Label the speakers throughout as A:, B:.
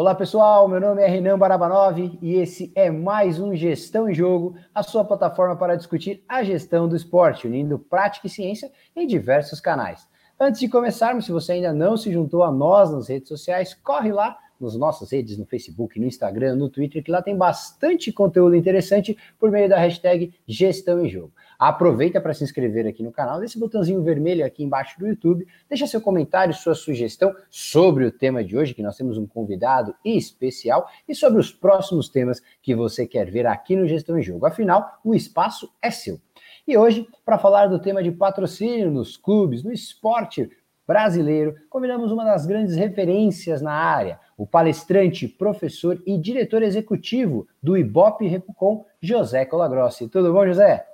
A: Olá pessoal, meu nome é Renan Barabanov e esse é mais um Gestão em Jogo, a sua plataforma para discutir a gestão do esporte, unindo prática e ciência em diversos canais. Antes de começarmos, se você ainda não se juntou a nós nas redes sociais, corre lá nas nossas redes, no Facebook, no Instagram, no Twitter, que lá tem bastante conteúdo interessante por meio da hashtag Gestão em Jogo. Aproveita para se inscrever aqui no canal, desse botãozinho vermelho aqui embaixo do YouTube, deixa seu comentário, sua sugestão sobre o tema de hoje, que nós temos um convidado especial, e sobre os próximos temas que você quer ver aqui no Gestão em Jogo. Afinal, o espaço é seu. E hoje, para falar do tema de patrocínio nos clubes, no esporte brasileiro, convidamos uma das grandes referências na área, o palestrante, professor e diretor executivo do Ibope Repucom, José Colagrossi. Tudo bom, José?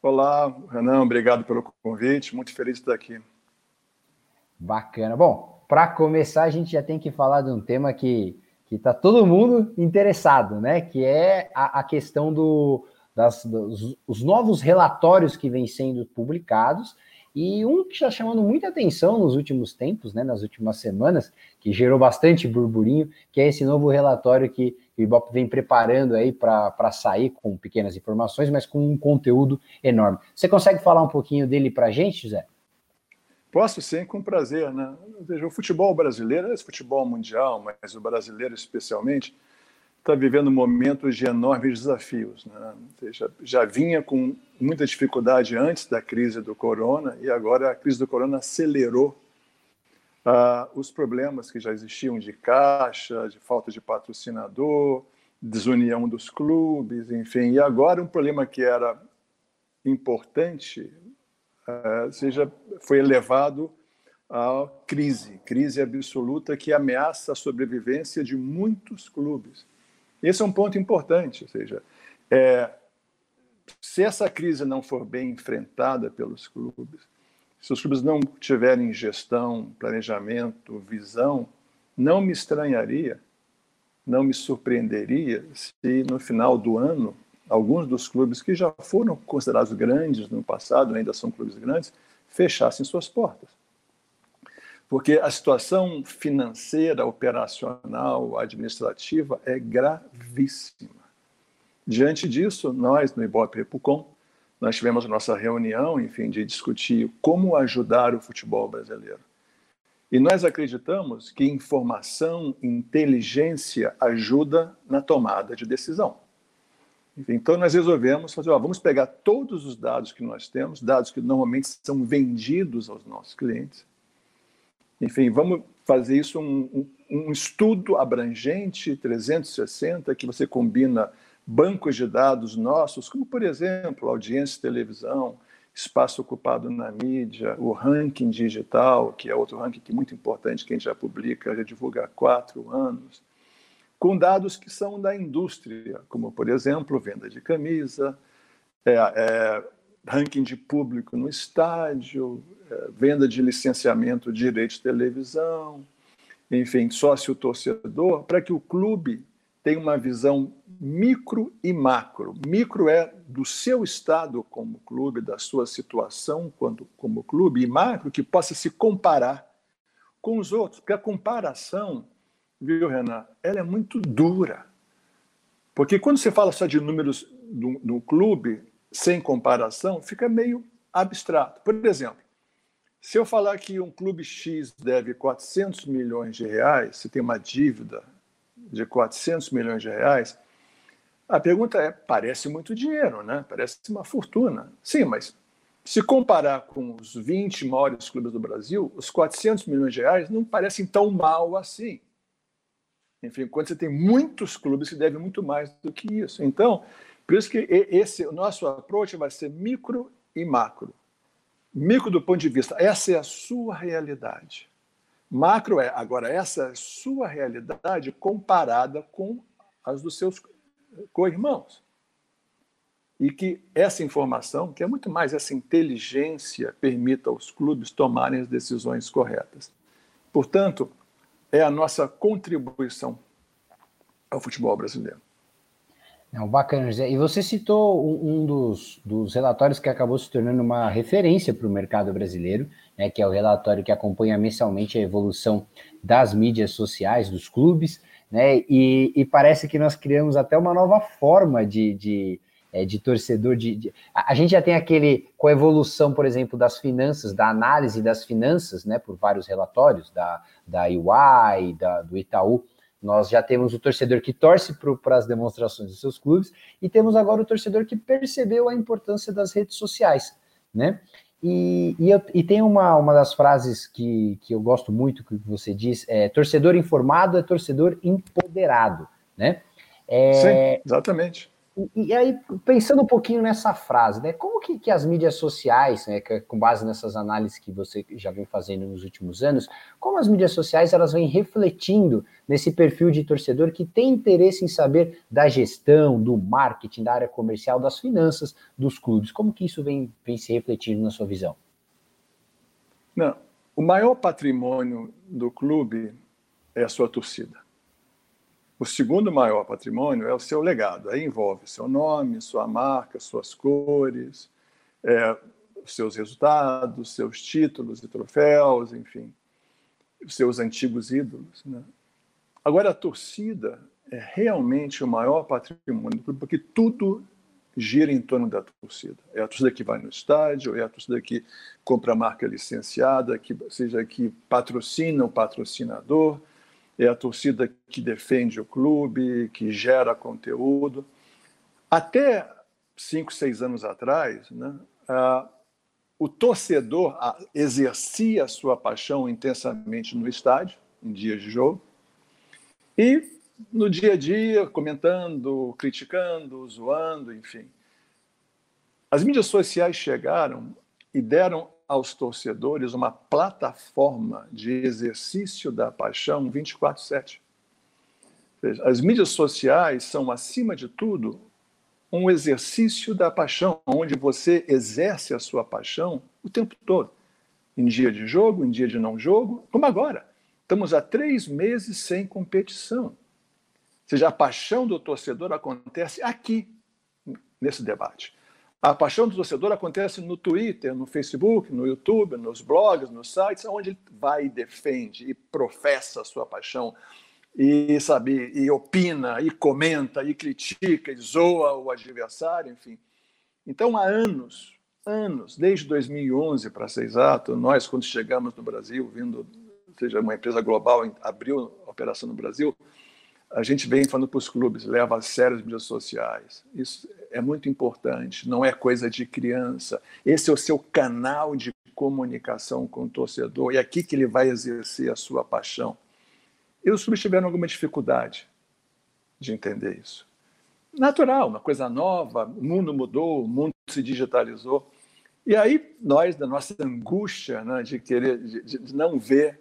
B: Olá, Renan, obrigado pelo convite, muito feliz de estar aqui.
A: Bacana. Bom, para começar, a gente já tem que falar de um tema que que está todo mundo interessado, né? Que é a, a questão do, das, dos os novos relatórios que vêm sendo publicados e um que está chamando muita atenção nos últimos tempos, né, nas últimas semanas, que gerou bastante burburinho, que é esse novo relatório que o Ibope vem preparando aí para sair com pequenas informações, mas com um conteúdo enorme. Você consegue falar um pouquinho dele para a gente, José?
B: Posso sim, com prazer. Né? O futebol brasileiro, esse futebol mundial, mas o brasileiro especialmente, está vivendo momentos de enormes desafios. Né? Já vinha com muita dificuldade antes da crise do corona e agora a crise do corona acelerou uh, os problemas que já existiam de caixa, de falta de patrocinador, desunião dos clubes, enfim. E agora um problema que era importante seja, foi elevado à crise, crise absoluta que ameaça a sobrevivência de muitos clubes. Esse é um ponto importante, ou seja, é, se essa crise não for bem enfrentada pelos clubes, se os clubes não tiverem gestão, planejamento, visão, não me estranharia, não me surpreenderia se no final do ano alguns dos clubes que já foram considerados grandes no passado, ainda são clubes grandes, fechassem suas portas. Porque a situação financeira, operacional, administrativa é gravíssima. Diante disso, nós no Ibope Repucom nós tivemos nossa reunião, enfim, de discutir como ajudar o futebol brasileiro. E nós acreditamos que informação, inteligência ajuda na tomada de decisão. Então nós resolvemos fazer, ó, vamos pegar todos os dados que nós temos, dados que normalmente são vendidos aos nossos clientes. Enfim, vamos fazer isso um, um, estudo abrangente, 360, que você combina bancos de dados nossos, como, por exemplo, audiência de televisão, espaço ocupado na mídia, o ranking digital, que é outro ranking que é muito importante, que a gente já publica, já divulga há quatro anos, com dados que são da indústria, como, por exemplo, venda de camisa, é, é, ranking de público no estádio, é, venda de licenciamento de direito de televisão, enfim, sócio-torcedor, para que o clube tem uma visão micro e macro. Micro é do seu estado como clube, da sua situação quando, como clube, e macro que possa se comparar com os outros, porque a comparação, viu, Renan, ela é muito dura. Porque quando você fala só de números do, do clube, sem comparação, fica meio abstrato. Por exemplo, se eu falar que um clube X deve 400 milhões de reais, se tem uma dívida de 400 milhões de reais, a pergunta é: parece muito dinheiro, né? Parece uma fortuna. Sim, mas se comparar com os 20 maiores clubes do Brasil, os 400 milhões de reais não parecem tão mal assim. Enfim, quando você tem muitos clubes que devem muito mais do que isso. Então, por isso que esse o nosso approach vai ser micro e macro. Micro do ponto de vista, essa é a sua realidade. Macro é, agora, essa é sua realidade comparada com as dos seus co-irmãos. E que essa informação, que é muito mais essa inteligência, permita aos clubes tomarem as decisões corretas. Portanto, é a nossa contribuição ao futebol brasileiro.
A: Não, bacana, José. E você citou um, um dos, dos, relatórios que acabou se tornando uma referência para o mercado brasileiro, né, que é o relatório que acompanha mensalmente a evolução das mídias sociais, dos clubes. né? E, e, parece que nós criamos até uma nova forma de, de, é, de torcedor. De, de, a, gente já tem aquele, com a evolução, por exemplo, das finanças, da análise das finanças, né, por vários relatórios, da, da da, do Itaú, nós já temos o torcedor que torce para as demonstrações dos seus clubes e temos agora o torcedor que percebeu a importância das redes sociais, né? E, e, eu, e, tem uma, uma das frases que, que eu gosto muito que você diz: é, torcedor informado é torcedor empoderado, né?
B: É, Sim, exatamente.
A: E, e, aí, pensando um pouquinho nessa frase, né? Como que, que as mídias sociais, né, que, com base nessas análises que você já vem fazendo nos últimos anos, como as mídias sociais elas vêm refletindo nesse perfil de torcedor que tem interesse em saber da gestão, do marketing, da área comercial, das finanças dos clubes? Como que isso vem, vem se refletindo na sua visão?
B: Não, o maior patrimônio do clube é a sua torcida. O segundo maior patrimônio é o seu legado. Aí envolve seu nome, sua marca, suas cores, é, seus resultados, seus títulos e troféus, enfim, seus antigos ídolos. Né? Agora, a torcida é realmente o maior patrimônio, porque tudo gira em torno da torcida. É a torcida que vai no estádio, é a torcida que compra a marca licenciada, que seja que patrocina o patrocinador, é a torcida que defende o clube, que gera conteúdo. Até cinco, seis anos atrás, né, o torcedor exercia a sua paixão intensamente no estádio, em dias de jogo, e no dia a dia, comentando, criticando, zoando, enfim. As mídias sociais chegaram e deram aos torcedores uma plataforma de exercício da paixão 24/7. As mídias sociais são, acima de tudo, um exercício da paixão, onde você exerce a sua paixão o tempo todo. Em dia de jogo, em dia de não jogo, como agora. Estamos há três meses sem competição. Ou seja, a paixão do torcedor acontece aqui, nesse debate. A paixão do torcedor acontece no Twitter, no Facebook, no YouTube, nos blogs, nos sites, onde ele vai e defende e professa a sua paixão e sabe e opina e comenta e critica e zoa o adversário, enfim. Então há anos, anos, desde 2011 para ser exato, nós quando chegamos no Brasil, vindo, seja uma empresa global abriu operação no Brasil, a gente vem falando para os clubes, leva a sério as mídias sociais. Isso é muito importante, não é coisa de criança. Esse é o seu canal de comunicação com o torcedor, e é aqui que ele vai exercer a sua paixão. E os clubes tiveram alguma dificuldade de entender isso. Natural, uma coisa nova, o mundo mudou, o mundo se digitalizou. E aí nós, da nossa angústia né, de querer, de, de não ver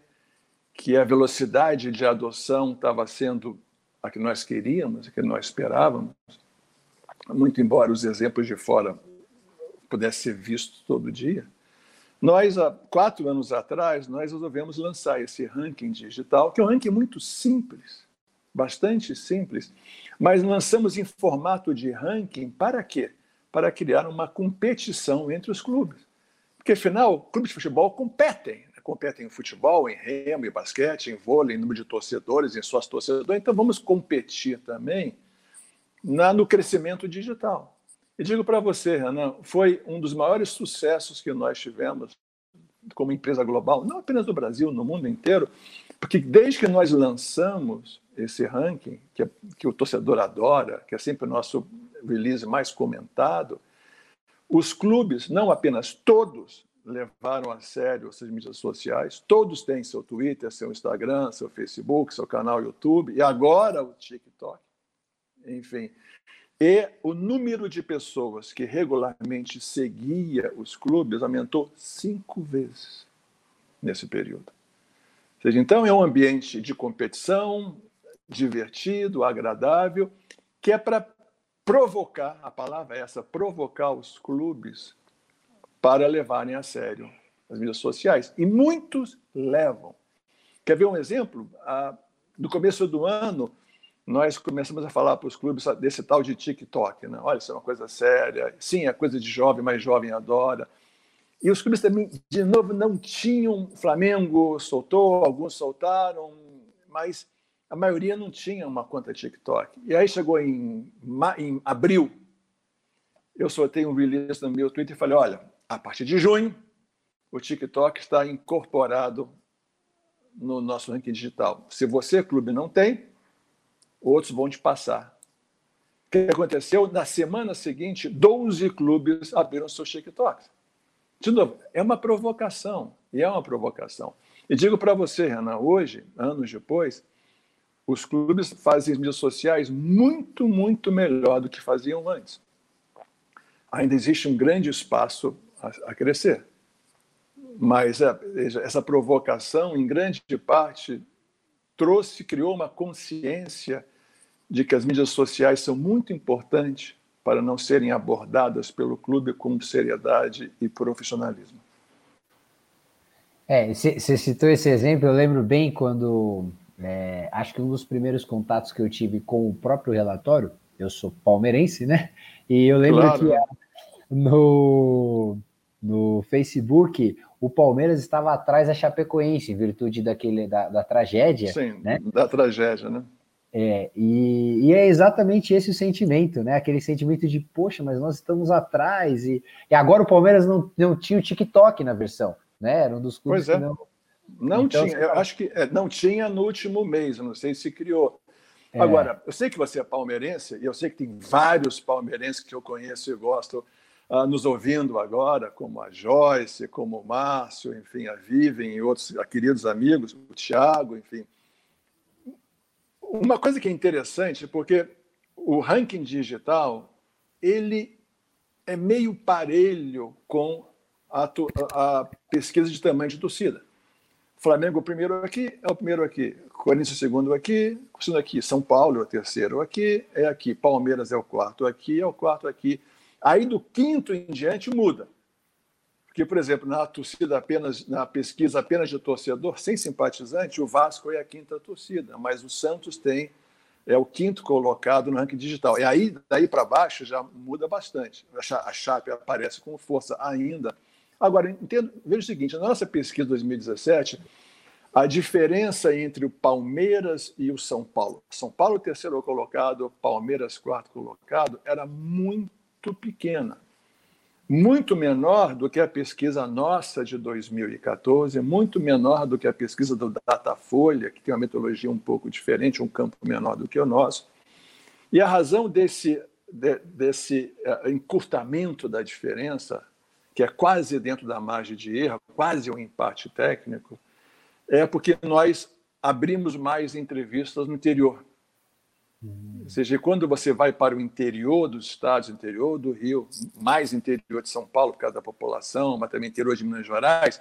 B: que a velocidade de adoção estava sendo a que nós queríamos, a que nós esperávamos, muito embora os exemplos de fora pudessem ser vistos todo dia, nós, há quatro anos atrás, nós resolvemos lançar esse ranking digital, que é um ranking muito simples, bastante simples, mas lançamos em formato de ranking para quê? Para criar uma competição entre os clubes. Porque, afinal, clubes de futebol competem competem em futebol, em remo, em basquete, em vôlei, em número de torcedores, em suas torcedoras. Então vamos competir também na, no crescimento digital. E digo para você, Renan, foi um dos maiores sucessos que nós tivemos como empresa global, não apenas no Brasil, no mundo inteiro, porque desde que nós lançamos esse ranking, que, é, que o torcedor adora, que é sempre o nosso release mais comentado, os clubes, não apenas todos, levaram a sério essas mídias sociais. Todos têm seu Twitter, seu Instagram, seu Facebook, seu canal YouTube e agora o TikTok. Enfim, e o número de pessoas que regularmente seguia os clubes aumentou cinco vezes nesse período. Ou seja, então é um ambiente de competição, divertido, agradável, que é para provocar, a palavra é essa, provocar os clubes para levarem a sério as mídias sociais. E muitos levam. Quer ver um exemplo? No começo do ano, nós começamos a falar para os clubes desse tal de TikTok. Né? Olha, isso é uma coisa séria. Sim, é coisa de jovem, mas jovem adora. E os clubes também, de novo, não tinham. Flamengo soltou, alguns soltaram, mas a maioria não tinha uma conta TikTok. E aí chegou em, em abril, eu soltei um release no meu Twitter e falei: olha, a partir de junho, o TikTok está incorporado no nosso ranking digital. Se você, clube, não tem, outros vão te passar. O que aconteceu? Na semana seguinte, 12 clubes abriram seus TikToks. De novo, é uma provocação, e é uma provocação. E digo para você, Renan, hoje, anos depois, os clubes fazem mídias sociais muito, muito melhor do que faziam antes. Ainda existe um grande espaço a, a crescer. Mas é, essa provocação, em grande parte, trouxe, criou uma consciência de que as mídias sociais são muito importantes para não serem abordadas pelo clube com seriedade e profissionalismo.
A: É, você citou esse exemplo, eu lembro bem quando é, acho que um dos primeiros contatos que eu tive com o próprio relatório, eu sou palmeirense, né? E eu lembro claro. que no, no Facebook o Palmeiras estava atrás da Chapecoense, em virtude daquele, da, da tragédia.
B: Sim,
A: né?
B: da tragédia, né?
A: É, e, e, é exatamente esse o sentimento, né? Aquele sentimento de, poxa, mas nós estamos atrás, e, e agora o Palmeiras não, não tinha o TikTok na versão, né? Era um dos
B: clubes pois é. não. Não então, tinha, eu acho que é, não tinha no último mês, não sei se criou. É. Agora, eu sei que você é palmeirense, e eu sei que tem vários palmeirenses que eu conheço e gosto uh, nos ouvindo agora, como a Joyce, como o Márcio, enfim, a Vivian e outros queridos amigos, o Thiago, enfim. Uma coisa que é interessante, porque o ranking digital ele é meio parelho com a, a pesquisa de tamanho de torcida. Flamengo primeiro aqui, é o primeiro aqui. Corinthians segundo aqui, segundo aqui. São Paulo é o terceiro aqui, é aqui. Palmeiras é o quarto aqui, é o quarto aqui. Aí do quinto em diante muda. Porque, por exemplo, na torcida apenas, na pesquisa apenas de torcedor, sem simpatizante, o Vasco é a quinta torcida, mas o Santos tem é o quinto colocado no ranking digital. E aí, daí para baixo, já muda bastante. A Chape aparece com força ainda. Agora, entendo, veja o seguinte: na nossa pesquisa 2017, a diferença entre o Palmeiras e o São Paulo, São Paulo terceiro colocado, Palmeiras quarto colocado, era muito pequena muito menor do que a pesquisa nossa de 2014, muito menor do que a pesquisa do Datafolha, que tem uma metodologia um pouco diferente, um campo menor do que o nosso. E a razão desse, de, desse uh, encurtamento da diferença, que é quase dentro da margem de erro, quase um empate técnico, é porque nós abrimos mais entrevistas no interior. Ou seja, quando você vai para o interior dos estados, interior do Rio, mais interior de São Paulo, por causa da população, mas também interior de Minas Gerais,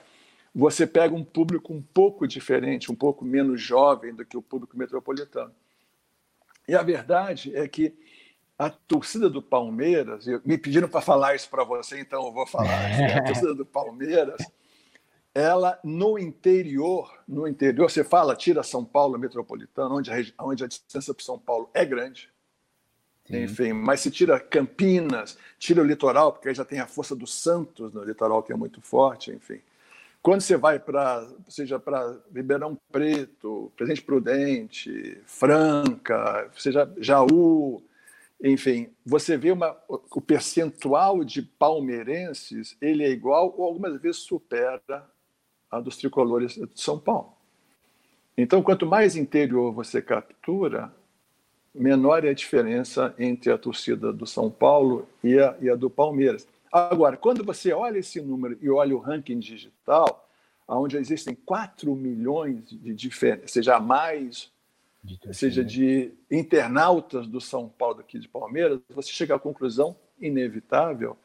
B: você pega um público um pouco diferente, um pouco menos jovem do que o público metropolitano. E a verdade é que a torcida do Palmeiras, me pediram para falar isso para você, então eu vou falar. Né? A torcida do Palmeiras ela no interior, no interior, você fala, tira São Paulo metropolitano, onde a, onde a distância para São Paulo é grande, Sim. enfim, mas se tira Campinas, tira o litoral, porque aí já tem a força do Santos no litoral, que é muito forte, enfim. Quando você vai para, seja para Ribeirão Preto, Presidente Prudente, Franca, seja Jaú, enfim, você vê uma, o percentual de palmeirenses, ele é igual ou algumas vezes supera a dos tricolores de São Paulo. Então, quanto mais interior você captura, menor é a diferença entre a torcida do São Paulo e a, e a do Palmeiras. Agora, quando você olha esse número e olha o ranking digital, onde existem 4 milhões de diferenças, seja mais, seja de internautas do São Paulo aqui de Palmeiras, você chega à conclusão inevitável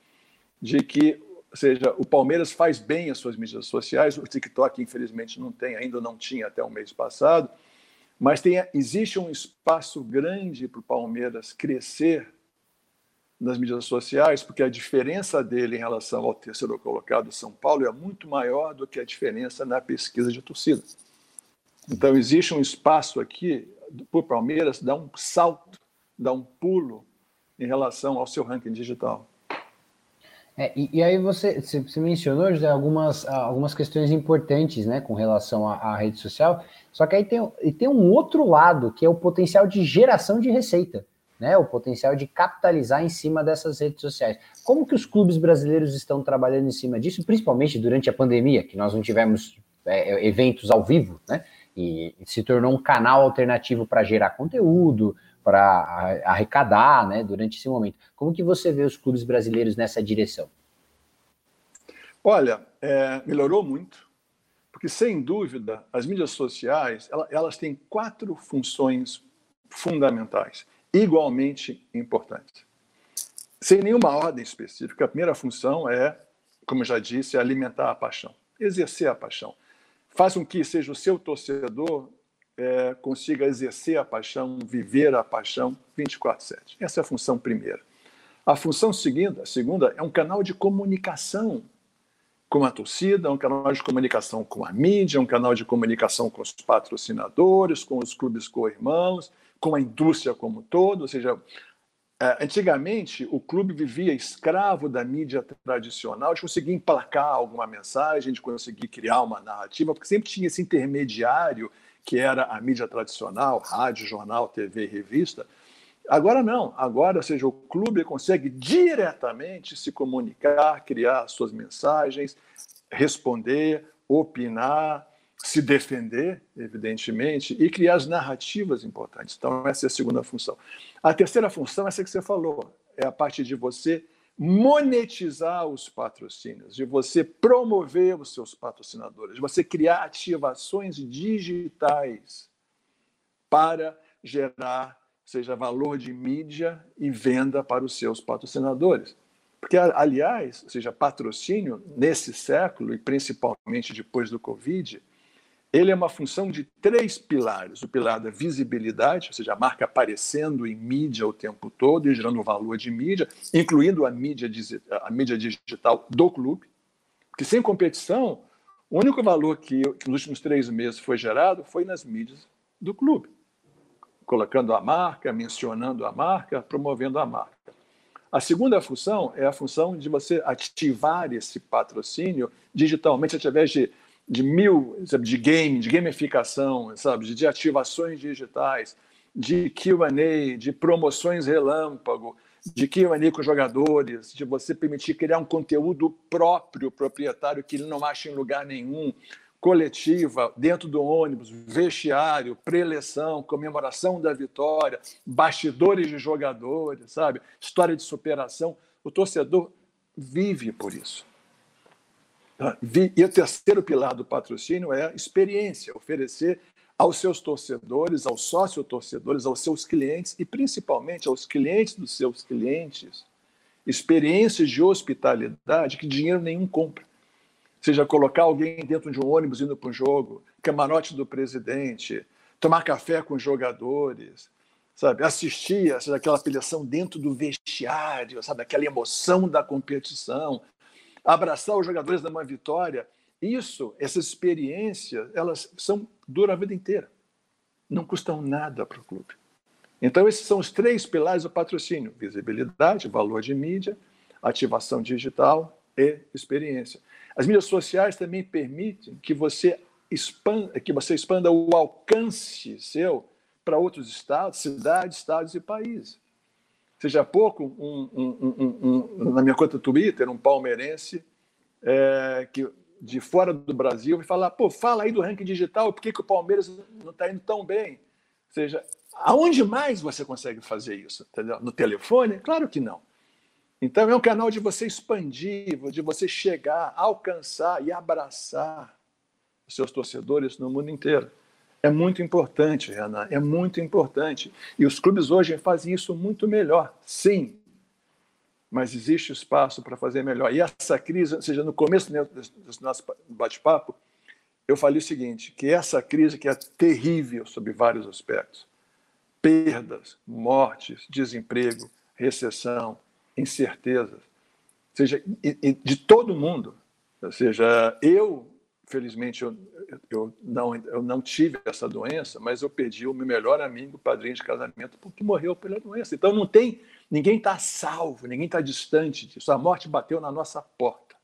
B: de que ou seja, o Palmeiras faz bem as suas mídias sociais, o TikTok, infelizmente, não tem, ainda não tinha até o mês passado, mas tem, existe um espaço grande para o Palmeiras crescer nas mídias sociais, porque a diferença dele em relação ao terceiro colocado, São Paulo, é muito maior do que a diferença na pesquisa de torcida. Então, existe um espaço aqui para o Palmeiras dar um salto, dar um pulo em relação ao seu ranking digital.
A: É, e, e, aí você, você mencionou, José, algumas, algumas questões importantes né, com relação à, à rede social, só que aí tem, tem um outro lado, que é o potencial de geração de receita, né, o potencial de capitalizar em cima dessas redes sociais. Como que os clubes brasileiros estão trabalhando em cima disso, principalmente durante a pandemia, que nós não tivemos é, eventos ao vivo, né, e se tornou um canal alternativo para gerar conteúdo, para arrecadar, né, durante esse momento. Como que você vê os clubes brasileiros nessa direção?
B: Olha, é, melhorou muito, porque sem dúvida as mídias sociais elas, elas têm quatro funções fundamentais, igualmente importantes. Sem nenhuma ordem específica, a primeira função é, como eu já disse, alimentar a paixão, exercer a paixão. Faz com que seja o seu torcedor é, consiga exercer a paixão, viver a paixão 24/7. Essa é a função primeira. A função seguinte, a segunda é um canal de comunicação com a torcida, um canal de comunicação com a mídia, um canal de comunicação com os patrocinadores, com os clubes co-irmãos, com a indústria como um todo, ou seja, é, antigamente o clube vivia escravo da mídia tradicional, de conseguir emplacar alguma mensagem, de conseguir criar uma narrativa, porque sempre tinha esse intermediário que era a mídia tradicional, rádio, jornal, TV, revista. Agora não, agora, ou seja, o clube consegue diretamente se comunicar, criar suas mensagens, responder, opinar, se defender, evidentemente, e criar as narrativas importantes. Então, essa é a segunda função. A terceira função, essa que você falou, é a parte de você monetizar os patrocínios, de você promover os seus patrocinadores, de você criar ativações digitais para gerar, seja valor de mídia e venda para os seus patrocinadores. Porque, aliás, seja patrocínio nesse século e principalmente depois do Covid, ele é uma função de três pilares. O pilar da visibilidade, ou seja, a marca aparecendo em mídia o tempo todo e gerando valor de mídia, incluindo a mídia, a mídia digital do clube. Porque sem competição, o único valor que, que nos últimos três meses foi gerado foi nas mídias do clube. Colocando a marca, mencionando a marca, promovendo a marca. A segunda função é a função de você ativar esse patrocínio digitalmente através de de mil, sabe, de game, de gamificação, sabe, de ativações digitais, de Q&A, de promoções relâmpago, de Q&A com jogadores, de você permitir criar um conteúdo próprio, proprietário, que ele não acha em lugar nenhum, coletiva, dentro do ônibus, vestiário, preleção, comemoração da vitória, bastidores de jogadores, sabe? História de superação. O torcedor vive por isso. Tá? E o terceiro pilar do patrocínio é experiência, oferecer aos seus torcedores, aos sócio-torcedores, aos seus clientes e principalmente aos clientes dos seus clientes, experiências de hospitalidade que dinheiro nenhum compra. Seja colocar alguém dentro de um ônibus indo para um jogo, camarote do presidente, tomar café com os jogadores, sabe, assistir seja, aquela apelação dentro do vestiário, sabe, aquela emoção da competição, abraçar os jogadores da uma vitória. Isso, essas experiências, elas são duram a vida inteira. Não custam nada para o clube. Então, esses são os três pilares do patrocínio: visibilidade, valor de mídia, ativação digital e experiência. As mídias sociais também permitem que você expanda, que você expanda o alcance seu para outros estados, cidades, estados e países. Seja pouco, um, um, um, na minha conta Twitter, um palmeirense é, que de fora do Brasil vai falar, pô, fala aí do ranking digital, por que, que o Palmeiras não está indo tão bem? Ou seja, aonde mais você consegue fazer isso? Entendeu? No telefone? Claro que não. Então é um canal de você expandir, de você chegar, alcançar e abraçar os seus torcedores no mundo inteiro. É muito importante, Renan, é muito importante. E os clubes hoje fazem isso muito melhor, sim. Mas existe espaço para fazer melhor. E essa crise, ou seja, no começo do nosso bate-papo, eu falei o seguinte, que essa crise que é terrível sob vários aspectos, perdas, mortes, desemprego, recessão, incertezas, seja, de todo mundo. Ou seja, eu felizmente eu, eu, não, eu não tive essa doença, mas eu perdi o meu melhor amigo, padrinho de casamento, porque morreu pela doença. Então não tem, ninguém está salvo, ninguém está distante disso. A morte bateu na nossa porta.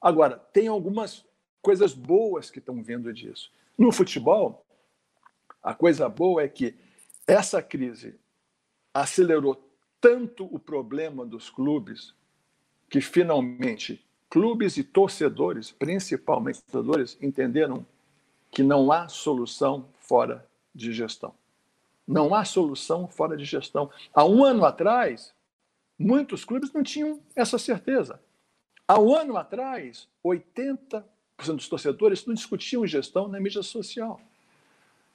B: Agora, tem algumas coisas boas que estão vindo disso. No futebol, a coisa boa é que essa crise acelerou tanto o problema dos clubes que finalmente clubes e torcedores, principalmente torcedores, entenderam que não há solução fora de gestão. Não há solução fora de gestão. Há um ano atrás, muitos clubes não tinham essa certeza. Há um ano atrás, 80% dos torcedores não discutiam gestão na mídia social.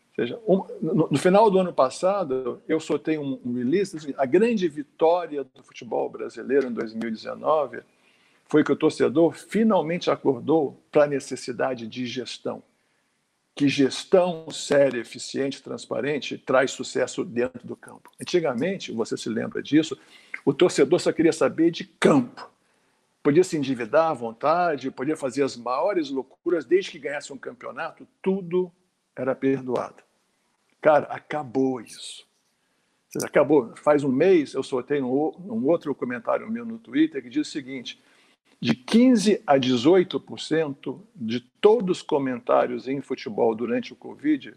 B: Ou seja, no, final do ano passado, eu soltei um, um release, a grande vitória do futebol brasileiro em 2019 foi que o torcedor finalmente acordou para a necessidade de gestão. Que gestão séria, eficiente, transparente traz sucesso dentro do campo. Antigamente, você se lembra disso, o torcedor só queria saber de campo. Podia se endividar à vontade, podia fazer as maiores loucuras, desde que ganhasse um campeonato, tudo era perdoado. Cara, acabou isso. Acabou. Faz um mês eu soltei um, um outro comentário meu no Twitter que diz o seguinte: de 15 a 18% de todos os comentários em futebol durante o Covid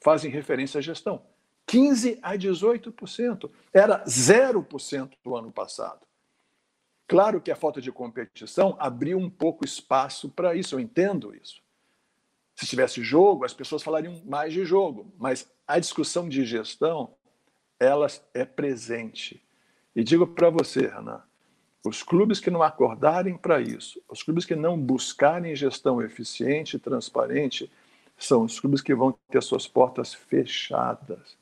B: fazem referência à gestão. 15 a 18%. Era 0% no ano passado. Claro que a falta de competição abriu um pouco espaço para isso, eu entendo isso. Se tivesse jogo, as pessoas falariam mais de jogo, mas a discussão de gestão, ela é presente. E digo para você, Renan, os clubes que não acordarem para isso, os clubes que não buscarem gestão eficiente e transparente, são os clubes que vão ter suas portas fechadas,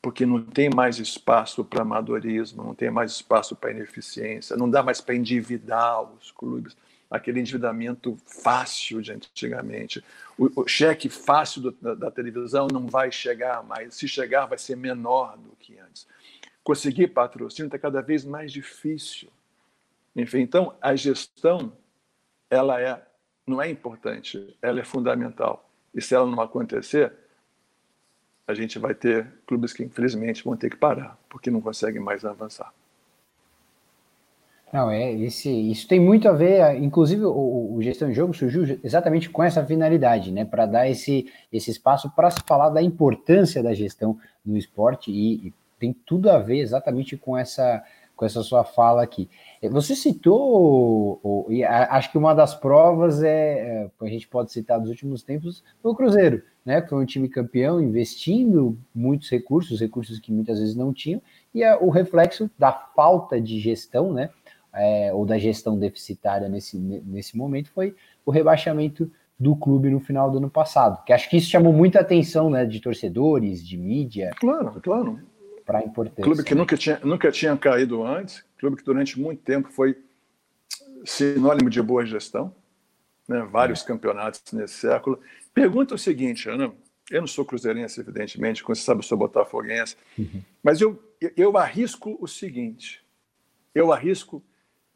B: porque não tem mais espaço para amadorismo, não tem mais espaço para ineficiência, não dá mais para endividar os clubes aquele endividamento fácil de antigamente. O, o cheque fácil do, da, da, televisão não vai chegar mais. Se chegar, vai ser menor do que antes. Conseguir patrocínio está cada vez mais difícil. Enfim, então a gestão ela é não é importante, ela é fundamental. E se ela não acontecer, a gente vai ter clubes que infelizmente vão ter que parar, porque não conseguem mais avançar.
A: Não, é esse, isso tem muito a ver, inclusive o, o gestão de jogo surgiu exatamente com essa finalidade, né, para dar esse, esse espaço para se falar da importância da gestão no esporte e, e, tem tudo a ver exatamente com essa com essa sua fala aqui. Você citou, e acho que uma das provas é, é, a gente pode citar dos últimos tempos, o Cruzeiro, né? Que foi um time campeão, investindo muitos recursos, recursos que muitas vezes não tinham, e é o reflexo da falta de gestão, né? é, ou da gestão deficitária nesse, nesse momento foi o rebaixamento do clube no final do ano passado. Que acho que isso chamou muita atenção né, de torcedores, de mídia.
B: Claro, claro.
A: Para a importância.
B: Clube que nunca tinha, nunca tinha caído antes, clube que durante muito tempo foi sinônimo de boa gestão, né, vários é. campeonatos nesse século. Pergunta o seguinte, Ana, eu não sou cruzeirense, evidentemente, como você sabe, eu sou botafoguense, uhum. mas eu, eu arrisco o seguinte, eu arrisco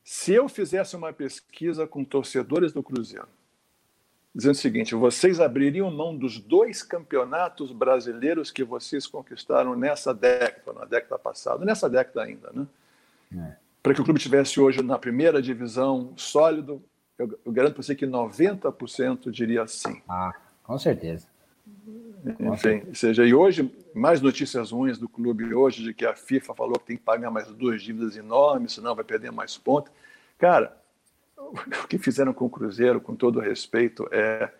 B: se eu fizesse uma pesquisa com torcedores do Cruzeiro, dizendo o seguinte: vocês abririam mão dos dois campeonatos brasileiros que vocês conquistaram nessa década, na década passada, nessa década ainda, né? É. Para que o clube tivesse hoje na primeira divisão sólido, eu, eu garanto para você que 90% diria sim.
A: Ah, com certeza.
B: Enfim, ou seja, e hoje, mais notícias ruins do clube hoje, de que a FIFA falou que tem que pagar mais duas dívidas enormes, senão vai perder mais pontos. Cara, o que fizeram com o Cruzeiro, com todo respeito, é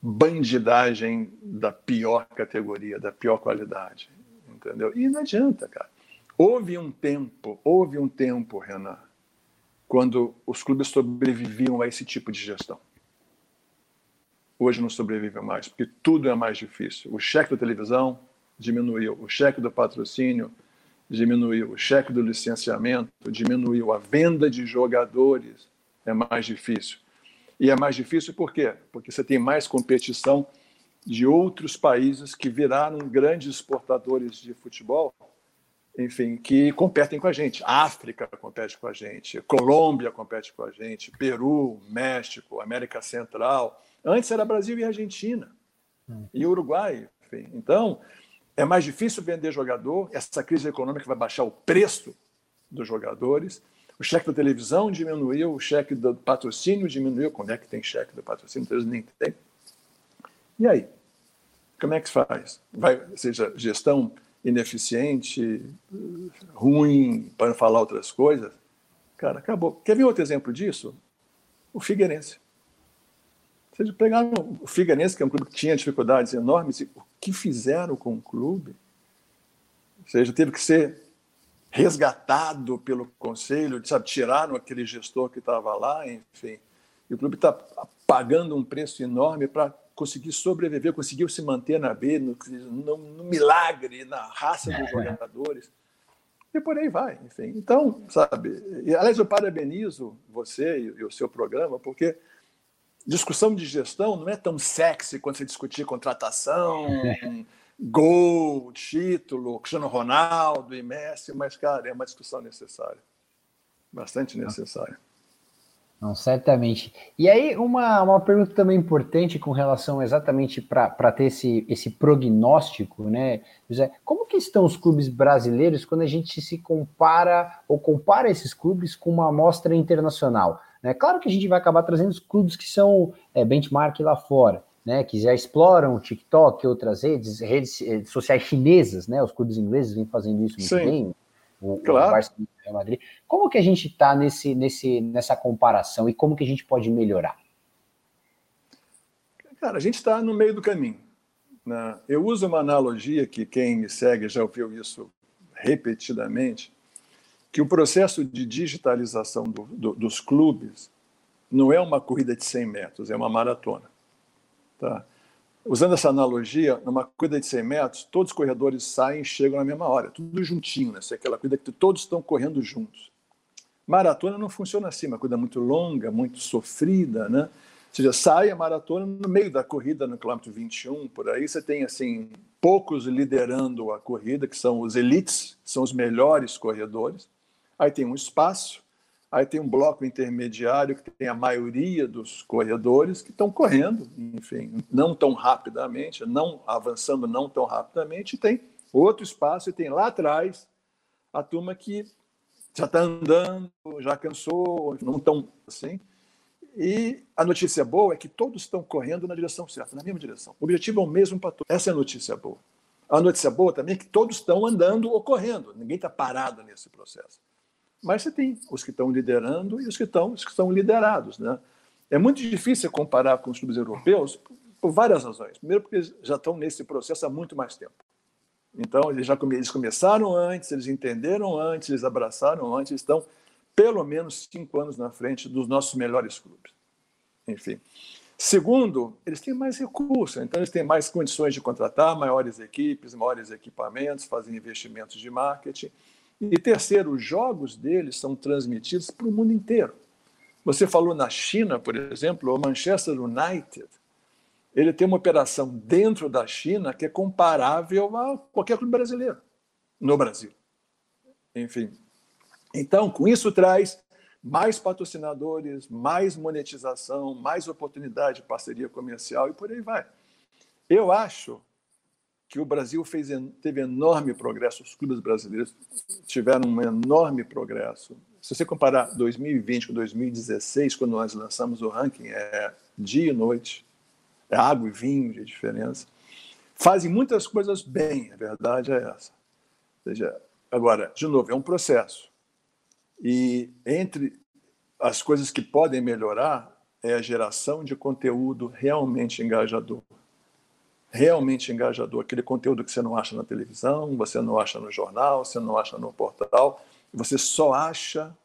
B: bandidagem da pior categoria, da pior qualidade, entendeu? E não adianta, cara. Houve um tempo, houve um tempo, Renan, quando os clubes sobreviviam a esse tipo de gestão hoje não sobrevive mais, porque tudo é mais difícil. O cheque da televisão diminuiu, o cheque do patrocínio diminuiu, o cheque do licenciamento diminuiu, a venda de jogadores é mais difícil. E é mais difícil por quê? Porque você tem mais competição de outros países que viraram grandes exportadores de futebol, enfim, que competem com a gente. África compete com a gente, Colômbia compete com a gente, Peru, México, América Central, Antes era Brasil e Argentina, e Uruguai. Enfim. Então, é mais difícil vender jogador, essa crise econômica vai baixar o preço dos jogadores, o cheque da televisão diminuiu, o cheque do patrocínio diminuiu. Quando é que tem cheque do patrocínio? Eles nem tem. E aí? Como é que faz? Vai, seja gestão ineficiente, ruim, para não falar outras coisas? Cara, acabou. Quer ver outro exemplo disso? O Figueirense. Vocês pegaram o Figueirense, que é um clube que tinha dificuldades enormes, o que fizeram com o clube? Ou seja, teve que ser resgatado pelo conselho, sabe, tiraram aquele gestor que estava lá, enfim. E o clube está pagando um preço enorme para conseguir sobreviver, conseguiu se manter na B, no, no, no milagre, na raça dos é. jogadores. E por aí vai, enfim. Então, sabe, e, aliás, eu parabenizo você e, e o seu programa, porque discussão de gestão não é tão sexy quando você discutir contratação, gol, título, Cristiano Ronaldo e Messi, mas, cara, é uma discussão necessária. Bastante necessária.
A: Não, certamente. E aí, uma, uma pergunta também importante com relação exatamente para ter esse, esse prognóstico, né, José? Como que estão os clubes brasileiros quando a gente se compara ou compara esses clubes com uma amostra internacional? Né? Claro que a gente vai acabar trazendo os clubes que são é, benchmark lá fora, né, que já exploram o TikTok e outras redes, redes, redes, sociais chinesas, né? Os clubes ingleses vêm fazendo isso muito Sim. bem. O, claro. o Barcelona Real Madrid. Como que a gente está nesse, nesse, nessa comparação e como que a gente pode melhorar?
B: Cara, a gente está no meio do caminho. Né? Eu uso uma analogia que quem me segue já ouviu isso repetidamente, que o processo de digitalização do, do, dos clubes não é uma corrida de 100 metros, é uma maratona. Tá? Usando essa analogia, numa corrida de 100 metros, todos os corredores saem e chegam na mesma hora, tudo juntinho, né? É aquela corrida que todos estão correndo juntos. Maratona não funciona assim, uma corrida muito longa, muito sofrida, né? Ou seja, sai a maratona no meio da corrida, no quilômetro 21, por aí, você tem, assim, poucos liderando a corrida, que são os elites, são os melhores corredores. Aí tem um espaço, Aí tem um bloco intermediário que tem a maioria dos corredores que estão correndo, enfim, não tão rapidamente, não avançando não tão rapidamente. E tem outro espaço e tem lá atrás a turma que já está andando, já cansou, não tão assim. E a notícia boa é que todos estão correndo na direção certa, na mesma direção. O objetivo é o mesmo para todos. Essa é a notícia boa. A notícia boa também é que todos estão andando ou correndo. Ninguém está parado nesse processo. Mas você tem os que estão liderando e os que estão, os que estão liderados. Né? É muito difícil comparar com os clubes europeus por várias razões. Primeiro, porque eles já estão nesse processo há muito mais tempo. Então, eles já eles começaram antes, eles entenderam antes, eles abraçaram antes, estão pelo menos cinco anos na frente dos nossos melhores clubes. Enfim. Segundo, eles têm mais recursos, então eles têm mais condições de contratar maiores equipes, maiores equipamentos, fazem investimentos de marketing. E terceiro, os jogos deles são transmitidos para o mundo inteiro. Você falou na China, por exemplo, o Manchester United, ele tem uma operação dentro da China que é comparável a qualquer clube brasileiro no Brasil. Enfim. Então, com isso traz mais patrocinadores, mais monetização, mais oportunidade de parceria comercial e por aí vai. Eu acho que o Brasil fez, teve enorme progresso, os clubes brasileiros tiveram um enorme progresso. Se você comparar 2020 com 2016, quando nós lançamos o ranking, é dia e noite, é água e vinho de diferença. Fazem muitas coisas bem, a verdade é essa. Ou seja, agora, de novo, é um processo. E entre as coisas que podem melhorar é a geração de conteúdo realmente engajador realmente engajador, aquele conteúdo que você não acha na televisão, você não acha no jornal, você não acha no portal, você só acha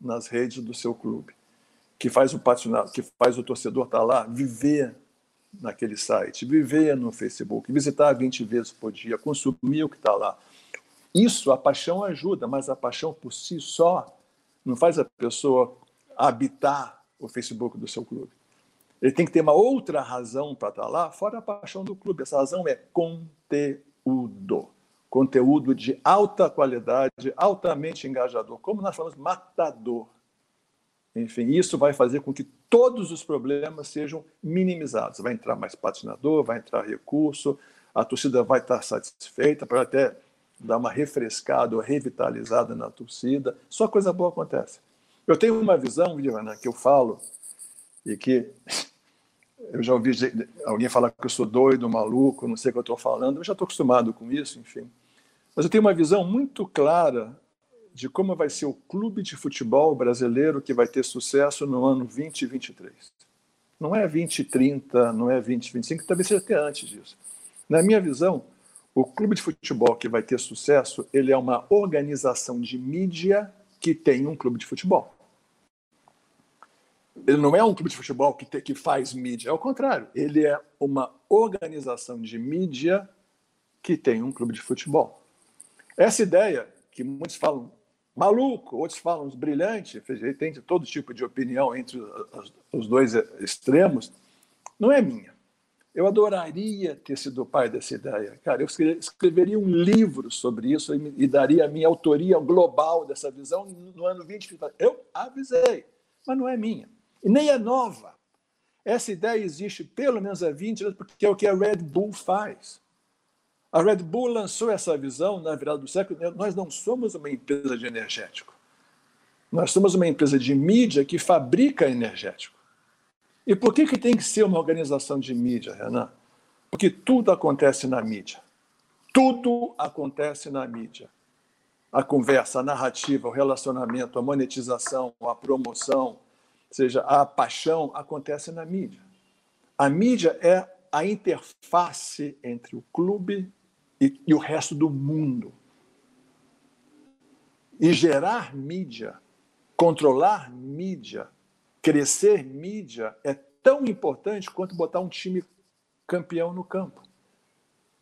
B: nas redes do seu clube, que faz o patrocinado, que faz o torcedor estar tá lá, viver naquele site, viver no Facebook, visitar 20 vezes por dia, consumir o que está lá. Isso, a paixão ajuda, mas a paixão por si só não faz a pessoa habitar o Facebook do seu clube. Ele tem que ter uma outra razão para estar lá, fora a paixão do clube. Essa razão é conteúdo. Conteúdo de alta qualidade, altamente engajador. Como nós falamos, matador. Enfim, isso vai fazer com que todos os problemas sejam minimizados. Vai entrar mais patrocinador, vai entrar recurso, a torcida vai estar satisfeita para até dar uma refrescada ou revitalizada na torcida. Só coisa boa acontece. Eu tenho uma visão, Ivana, que eu falo e que eu já ouvi alguém falar que eu sou doido, maluco, não sei o que eu estou falando. Eu já estou acostumado com isso, enfim. Mas eu tenho uma visão muito clara de como vai ser o clube de futebol brasileiro que vai ter sucesso no ano 2023. Não é 2030, não é 2025, talvez seja até antes disso. Na minha visão, o clube de futebol que vai ter sucesso, ele é uma organização de mídia que tem um clube de futebol. Ele não é um clube de futebol que, te, que faz mídia, é o contrário. Ele é uma organização de mídia que tem um clube de futebol. Essa ideia que muitos falam maluco, outros falam brilhante, tem todo tipo de opinião entre os dois extremos, não é minha. Eu adoraria ter sido o pai dessa ideia. Cara, eu escreveria um livro sobre isso e daria a minha autoria global dessa visão no ano 20. Eu avisei, mas não é minha. E nem é nova. Essa ideia existe pelo menos há 20 anos, porque é o que a Red Bull faz. A Red Bull lançou essa visão na virada do século. Nós não somos uma empresa de energético. Nós somos uma empresa de mídia que fabrica energético. E por que, que tem que ser uma organização de mídia, Renan? Porque tudo acontece na mídia. Tudo acontece na mídia. A conversa, a narrativa, o relacionamento, a monetização, a promoção, seja, a paixão acontece na mídia. A mídia é a interface entre o clube e, e o resto do mundo. E gerar mídia, controlar mídia, crescer mídia é tão importante quanto botar um time campeão no campo.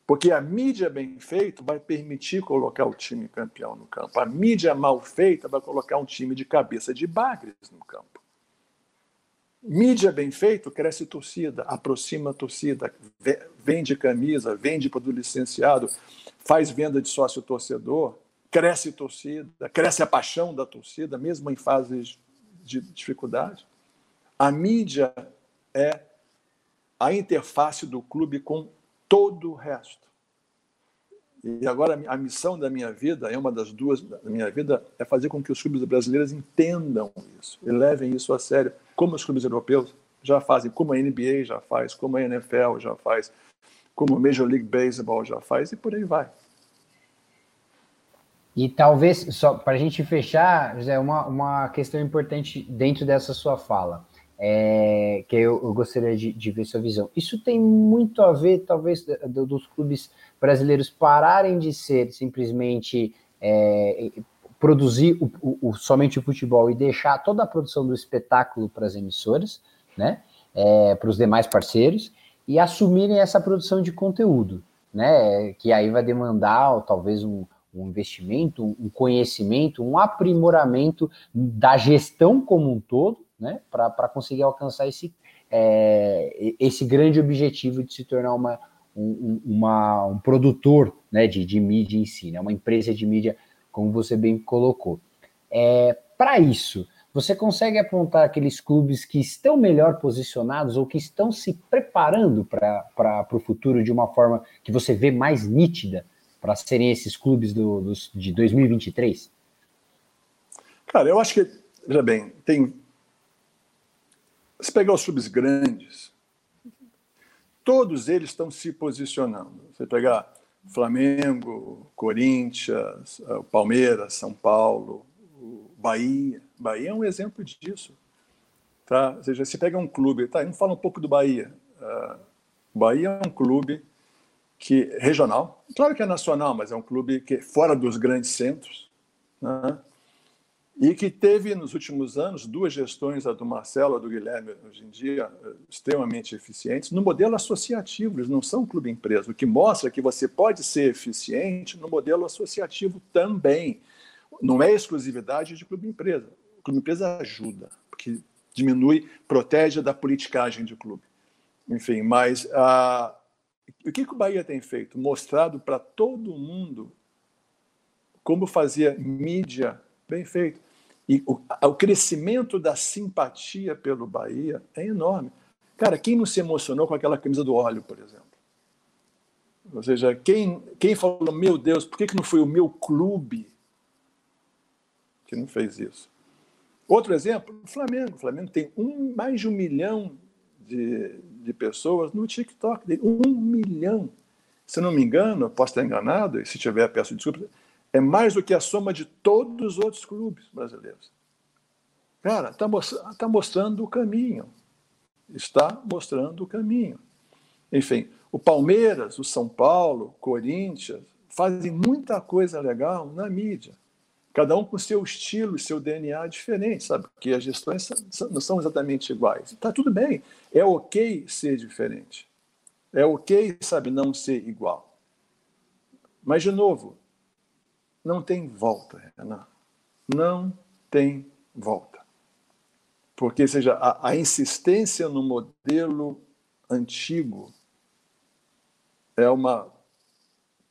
B: Porque a mídia bem feita vai permitir colocar o time campeão no campo. A mídia mal feita vai colocar um time de cabeça de bagres no campo. Mídia bem feito cresce torcida, aproxima torcida, vende camisa, vende produto licenciado, faz venda de sócio torcedor, cresce torcida, cresce a paixão da torcida, mesmo em fases de dificuldade. A mídia é a interface do clube com todo o resto. E agora a missão da minha vida, é uma das duas da minha vida, é fazer com que os clubes brasileiros entendam isso e levem isso a sério, como os clubes europeus já fazem, como a NBA já faz, como a NFL já faz, como a Major League Baseball já faz e por aí vai.
A: E talvez, só para a gente fechar, José, uma, uma questão importante dentro dessa sua fala é, que eu, eu gostaria de, de, ver sua visão. Isso tem muito a ver, talvez, do, dos clubes brasileiros pararem de ser simplesmente é, produzir o, o, o, somente o futebol e deixar toda a produção do espetáculo para as emissoras, né, é, para os demais parceiros, e assumirem essa produção de conteúdo, né, que aí vai demandar talvez um, um investimento, um conhecimento, um aprimoramento da gestão como um todo, né, para conseguir alcançar esse, é, esse grande objetivo de se tornar uma, um, uma, um produtor né, de, de mídia em si, né, uma empresa de mídia, como você bem colocou. É, para isso, você consegue apontar aqueles clubes que estão melhor posicionados ou que estão se preparando para o futuro de uma forma que você vê mais nítida para serem esses clubes do, dos, de 2023?
B: Cara, eu acho que, veja bem, tem se pegar os clubes grandes, todos eles estão se posicionando. Você pegar Flamengo, Corinthians, eh, Palmeiras, São Paulo, Bahia. Bahia é um exemplo disso. Tá? Ou seja, você pega um clube, tá? Vamos falar um pouco do Bahia. Uh, Bahia é um clube que regional, claro que é nacional, mas é um clube que é fora dos grandes centros, né? E que teve nos últimos anos duas gestões, a do Marcelo, a do Guilherme, hoje em dia extremamente eficientes, no modelo associativo, eles não são clube empresa, o que mostra que você pode ser eficiente no modelo associativo também. Não é exclusividade de clube empresa. O clube empresa ajuda, porque diminui, protege da politicagem de clube. Enfim, mas a, o que, que o Bahia tem feito? Mostrado para todo mundo como fazia mídia bem feito. E o, o crescimento da simpatia pelo Bahia é enorme. Cara, quem não se emocionou com aquela camisa do óleo, por exemplo? Ou seja, quem, quem falou, meu Deus, por que, que não foi o meu clube que não fez isso? Outro exemplo, o Flamengo. O Flamengo tem um, mais de um milhão de, de pessoas no TikTok dele. Um milhão. Se não me engano, posso estar enganado, e se tiver, peço desculpa, é mais do que a soma de todos os outros clubes brasileiros. Cara, está tá mostrando o caminho. Está mostrando o caminho. Enfim, o Palmeiras, o São Paulo, Corinthians, fazem muita coisa legal na mídia. Cada um com seu estilo, seu DNA diferente, sabe? Porque as gestões não são exatamente iguais. Está tudo bem. É ok ser diferente. É ok, sabe, não ser igual. Mas, de novo, não tem volta, Renan. Não tem volta. Porque, seja, a, a insistência no modelo antigo é uma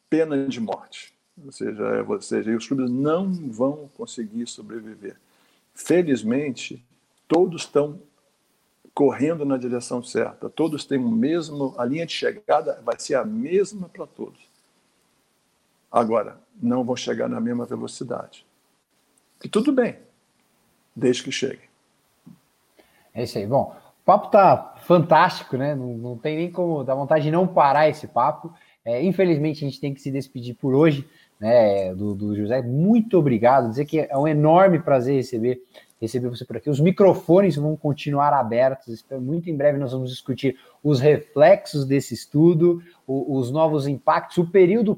B: pena de morte. Ou seja, é, ou seja, os clubes não vão conseguir sobreviver. Felizmente, todos estão correndo na direção certa. Todos têm o mesmo, a linha de chegada vai ser a mesma para todos. Agora, não vão chegar na mesma velocidade. E tudo bem, desde que cheguem.
A: É isso aí. Bom, o papo tá fantástico, né? Não, não tem nem como dar vontade de não parar esse papo. É, infelizmente, a gente tem que se despedir por hoje, né? Do, do José. Muito obrigado. Dizer que é um enorme prazer receber receber você por aqui. Os microfones vão continuar abertos. Muito em breve nós vamos discutir os reflexos desse estudo, os novos impactos, o período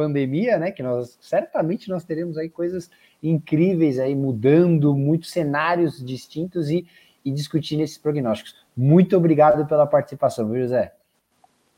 A: pós-pandemia, né? Que nós certamente nós teremos aí coisas incríveis aí mudando, muitos cenários distintos e e discutir esses prognósticos. Muito obrigado pela participação, viu, José?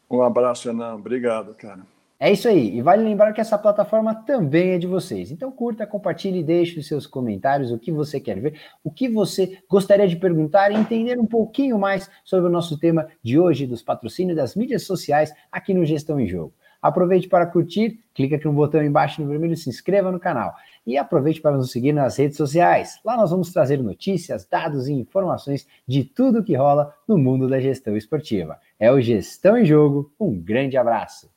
B: Um abraço, Renan. Obrigado, cara.
A: É isso aí. E vale lembrar que essa plataforma também é de vocês. Então curta, compartilhe deixe os seus comentários o que você quer ver, o que você gostaria de perguntar e entender um pouquinho mais sobre o nosso tema de hoje dos patrocínios das mídias sociais aqui no Gestão em Jogo. Aproveite para curtir, clica aqui no botão embaixo no vermelho, se inscreva no canal. E aproveite para nos seguir nas redes sociais. Lá nós vamos trazer notícias, dados e informações de tudo que rola no mundo da gestão esportiva. É o Gestão em Jogo. Um grande abraço.